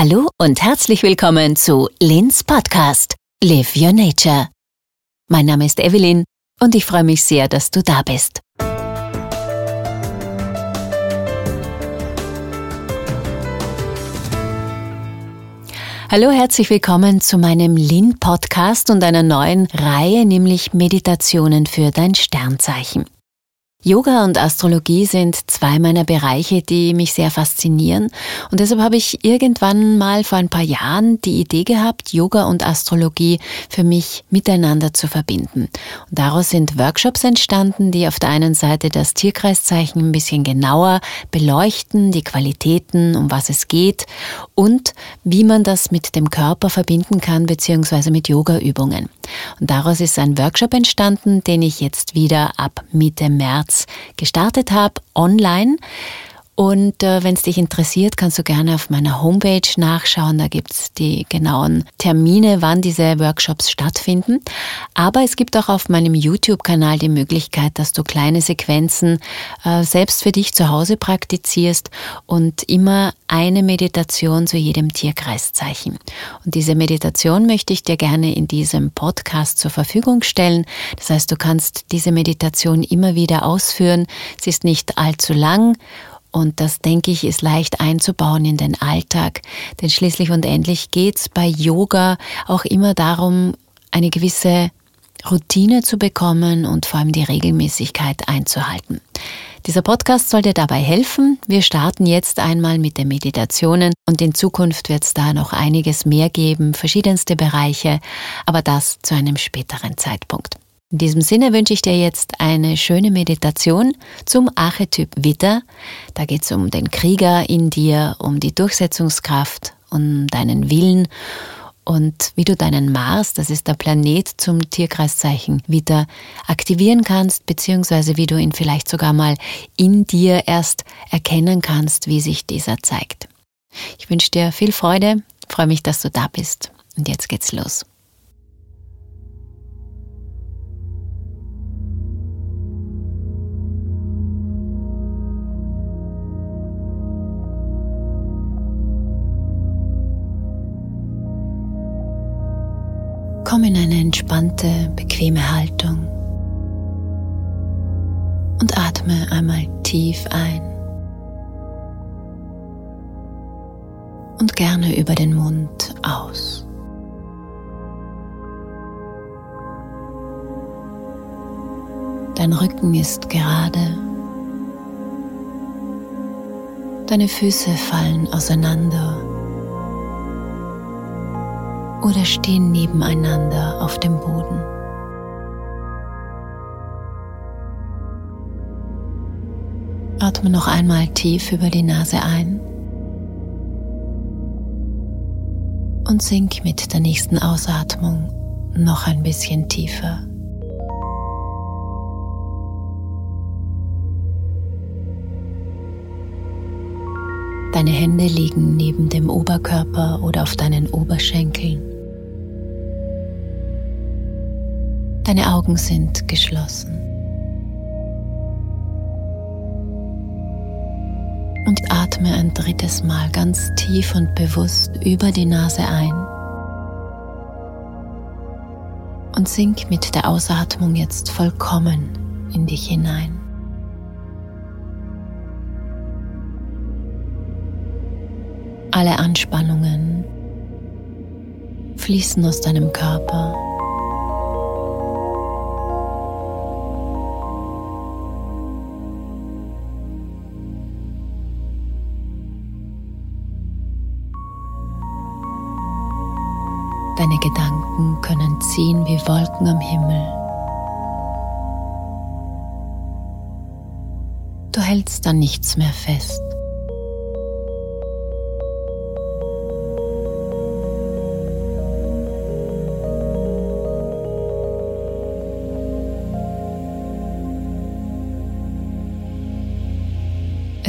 Hallo und herzlich willkommen zu Lins Podcast Live Your Nature. Mein Name ist Evelyn und ich freue mich sehr, dass du da bist. Hallo, herzlich willkommen zu meinem Lin Podcast und einer neuen Reihe, nämlich Meditationen für dein Sternzeichen. Yoga und Astrologie sind zwei meiner Bereiche, die mich sehr faszinieren. Und deshalb habe ich irgendwann mal vor ein paar Jahren die Idee gehabt, Yoga und Astrologie für mich miteinander zu verbinden. Und daraus sind Workshops entstanden, die auf der einen Seite das Tierkreiszeichen ein bisschen genauer beleuchten, die Qualitäten, um was es geht und wie man das mit dem Körper verbinden kann, beziehungsweise mit Yogaübungen. Und daraus ist ein Workshop entstanden, den ich jetzt wieder ab Mitte März gestartet habe, online. Und äh, wenn es dich interessiert, kannst du gerne auf meiner Homepage nachschauen. Da gibt es die genauen Termine, wann diese Workshops stattfinden. Aber es gibt auch auf meinem YouTube-Kanal die Möglichkeit, dass du kleine Sequenzen äh, selbst für dich zu Hause praktizierst und immer eine Meditation zu jedem Tierkreiszeichen. Und diese Meditation möchte ich dir gerne in diesem Podcast zur Verfügung stellen. Das heißt, du kannst diese Meditation immer wieder ausführen. Sie ist nicht allzu lang und das, denke ich, ist leicht einzubauen in den Alltag. Denn schließlich und endlich geht es bei Yoga auch immer darum, eine gewisse Routine zu bekommen und vor allem die Regelmäßigkeit einzuhalten. Dieser Podcast soll dir dabei helfen. Wir starten jetzt einmal mit den Meditationen und in Zukunft wird es da noch einiges mehr geben, verschiedenste Bereiche, aber das zu einem späteren Zeitpunkt. In diesem Sinne wünsche ich dir jetzt eine schöne Meditation zum Archetyp Witter. Da geht es um den Krieger in dir, um die Durchsetzungskraft, um deinen Willen und wie du deinen Mars, das ist der Planet zum Tierkreiszeichen, wieder aktivieren kannst, beziehungsweise wie du ihn vielleicht sogar mal in dir erst erkennen kannst, wie sich dieser zeigt. Ich wünsche dir viel Freude, freue mich, dass du da bist und jetzt geht's los. Komm in eine entspannte, bequeme Haltung und atme einmal tief ein und gerne über den Mund aus. Dein Rücken ist gerade. Deine Füße fallen auseinander oder stehen nebeneinander auf dem Boden. Atme noch einmal tief über die Nase ein und sink mit der nächsten Ausatmung noch ein bisschen tiefer. Deine Hände liegen neben dem Oberkörper oder auf deinen Oberschenkeln. Deine Augen sind geschlossen. Und atme ein drittes Mal ganz tief und bewusst über die Nase ein. Und sink mit der Ausatmung jetzt vollkommen in dich hinein. Alle Anspannungen fließen aus deinem Körper. Deine Gedanken können ziehen wie Wolken am Himmel. Du hältst dann nichts mehr fest.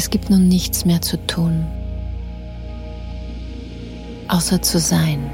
Es gibt nun nichts mehr zu tun, außer zu sein.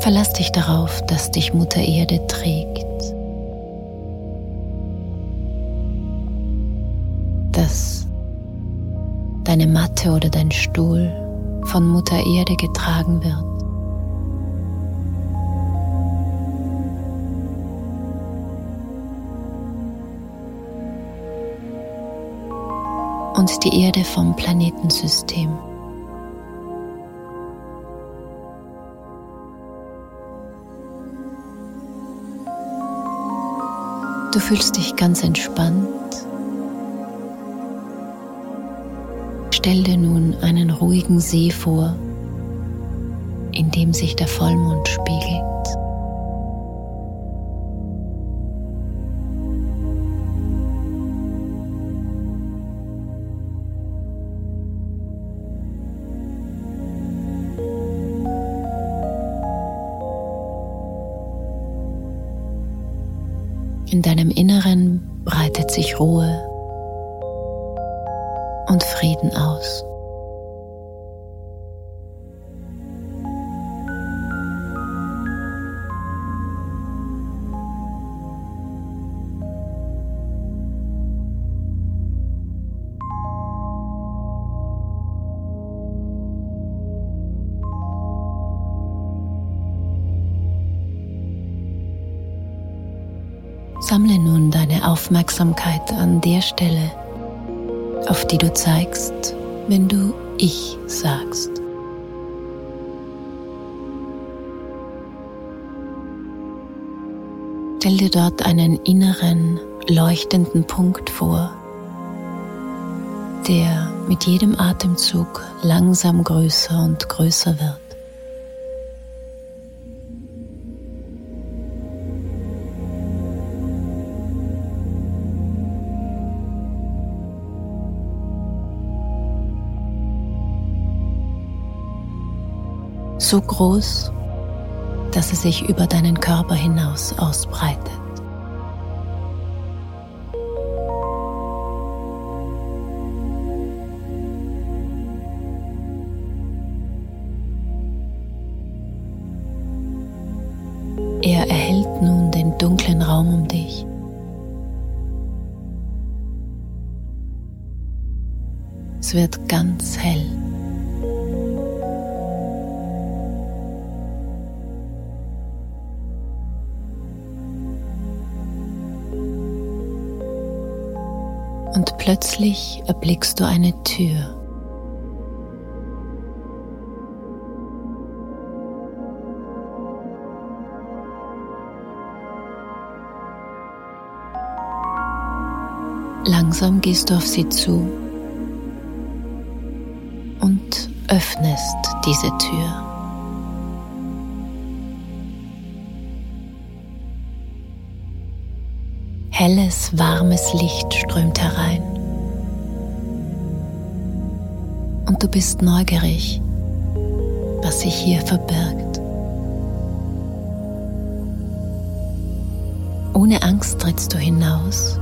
Verlass dich darauf, dass dich Mutter Erde trägt. Deine Matte oder dein Stuhl von Mutter Erde getragen wird. Und die Erde vom Planetensystem. Du fühlst dich ganz entspannt. Stell dir nun einen ruhigen See vor, in dem sich der Vollmond spiegelt. In deinem Inneren breitet sich Ruhe und Frieden aus. Sammle nun deine Aufmerksamkeit an der Stelle, auf die du zeigst, wenn du Ich sagst. Stell dir dort einen inneren, leuchtenden Punkt vor, der mit jedem Atemzug langsam größer und größer wird. So groß, dass es sich über deinen Körper hinaus ausbreitet. Er erhält nun den dunklen Raum um dich. Es wird ganz hell. Und plötzlich erblickst du eine Tür. Langsam gehst du auf sie zu und öffnest diese Tür. Helles, warmes Licht strömt herein. Und du bist neugierig, was sich hier verbirgt. Ohne Angst trittst du hinaus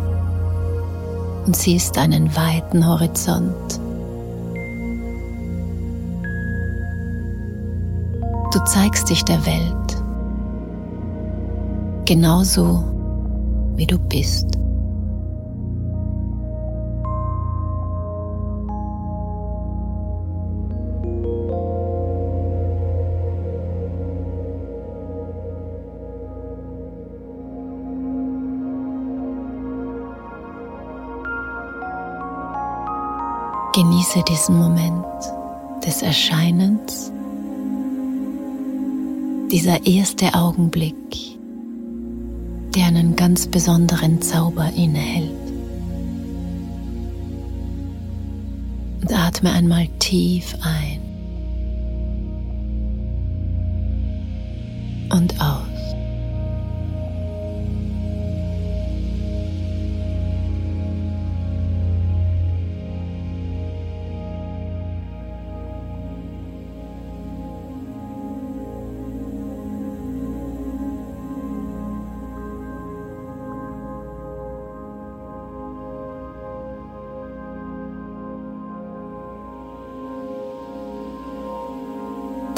und siehst einen weiten Horizont. Du zeigst dich der Welt genauso wie du bist. Genieße diesen Moment des Erscheinens, dieser erste Augenblick der einen ganz besonderen Zauber innehält. Und atme einmal tief ein und aus.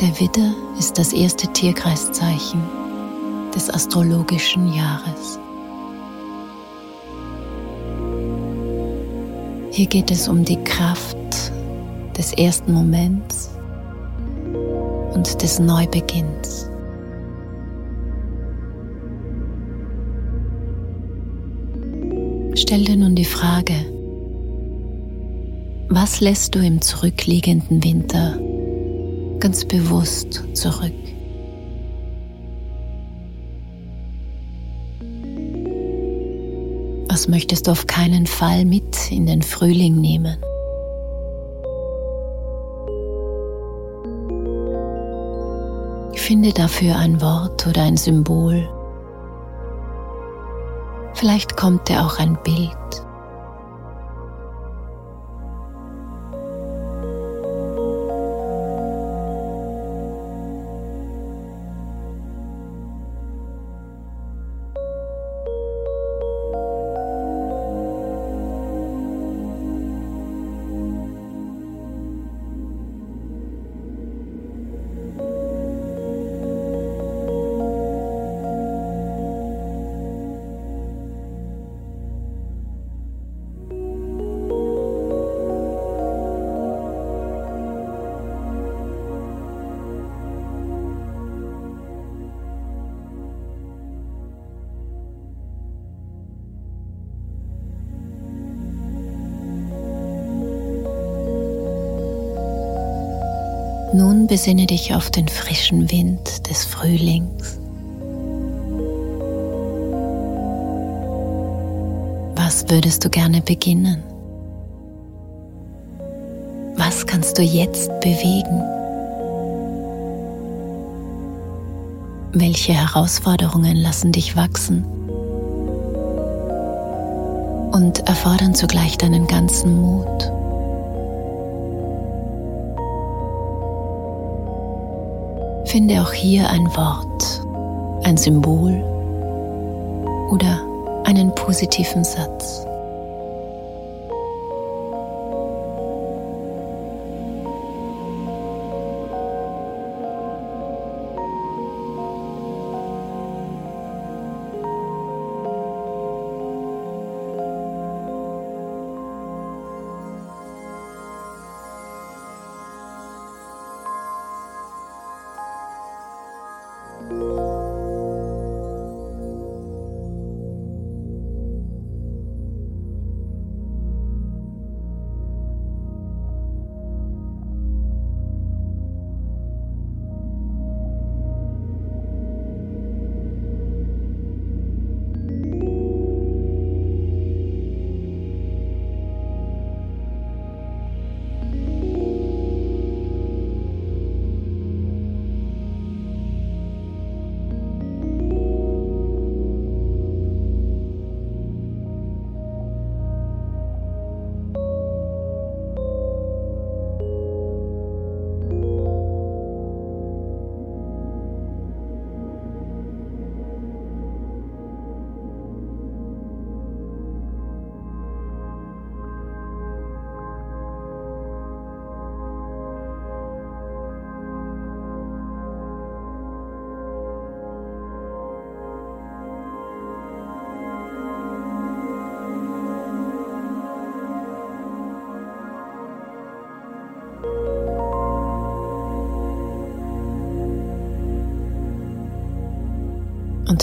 Der Widder ist das erste Tierkreiszeichen des astrologischen Jahres. Hier geht es um die Kraft des ersten Moments und des Neubeginns. Stell dir nun die Frage, was lässt du im zurückliegenden Winter ganz bewusst zurück. Was möchtest du auf keinen Fall mit in den Frühling nehmen? Finde dafür ein Wort oder ein Symbol. Vielleicht kommt dir auch ein Bild. Nun besinne dich auf den frischen Wind des Frühlings. Was würdest du gerne beginnen? Was kannst du jetzt bewegen? Welche Herausforderungen lassen dich wachsen und erfordern zugleich deinen ganzen Mut? Finde auch hier ein Wort, ein Symbol oder einen positiven Satz.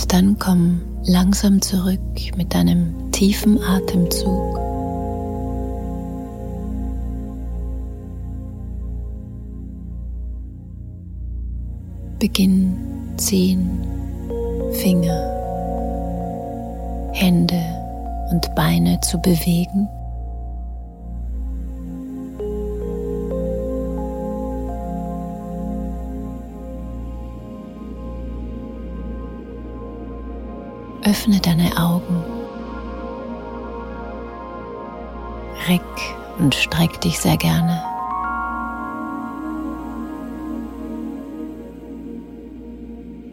Dann komm langsam zurück mit deinem tiefen Atemzug. Beginn Zehen, Finger, Hände und Beine zu bewegen. Öffne deine Augen. Reck und streck dich sehr gerne.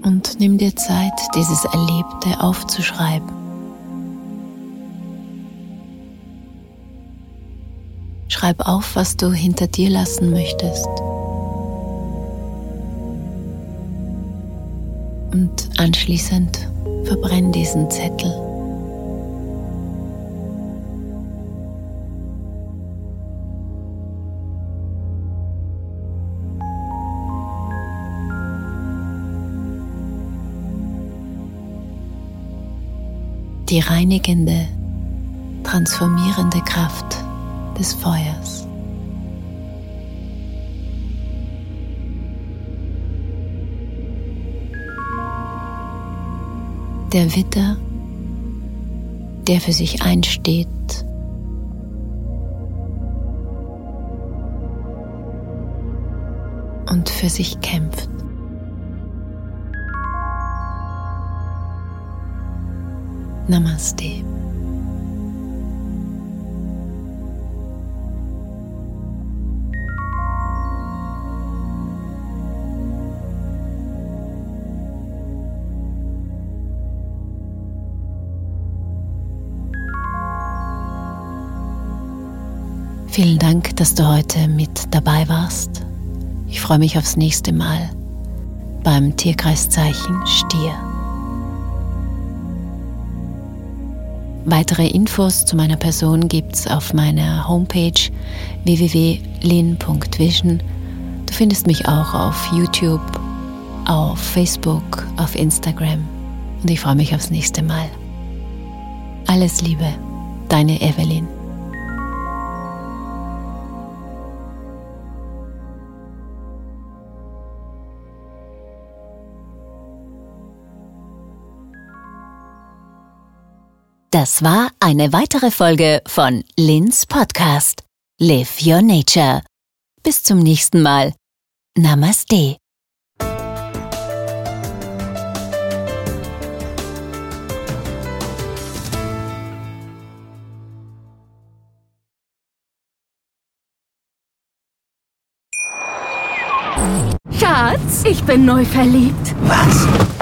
Und nimm dir Zeit, dieses Erlebte aufzuschreiben. Schreib auf, was du hinter dir lassen möchtest. Und anschließend verbrenn diesen Zettel. die reinigende, transformierende Kraft des Feuers. Der Witter, der für sich einsteht und für sich kämpft. Namaste. Vielen Dank, dass du heute mit dabei warst. Ich freue mich aufs nächste Mal beim Tierkreiszeichen Stier. Weitere Infos zu meiner Person gibt's auf meiner Homepage www.lin.vision. Du findest mich auch auf YouTube, auf Facebook, auf Instagram und ich freue mich aufs nächste Mal. Alles Liebe, deine Evelyn. Das war eine weitere Folge von Lins Podcast. Live Your Nature. Bis zum nächsten Mal. Namaste. Schatz, ich bin neu verliebt. Was?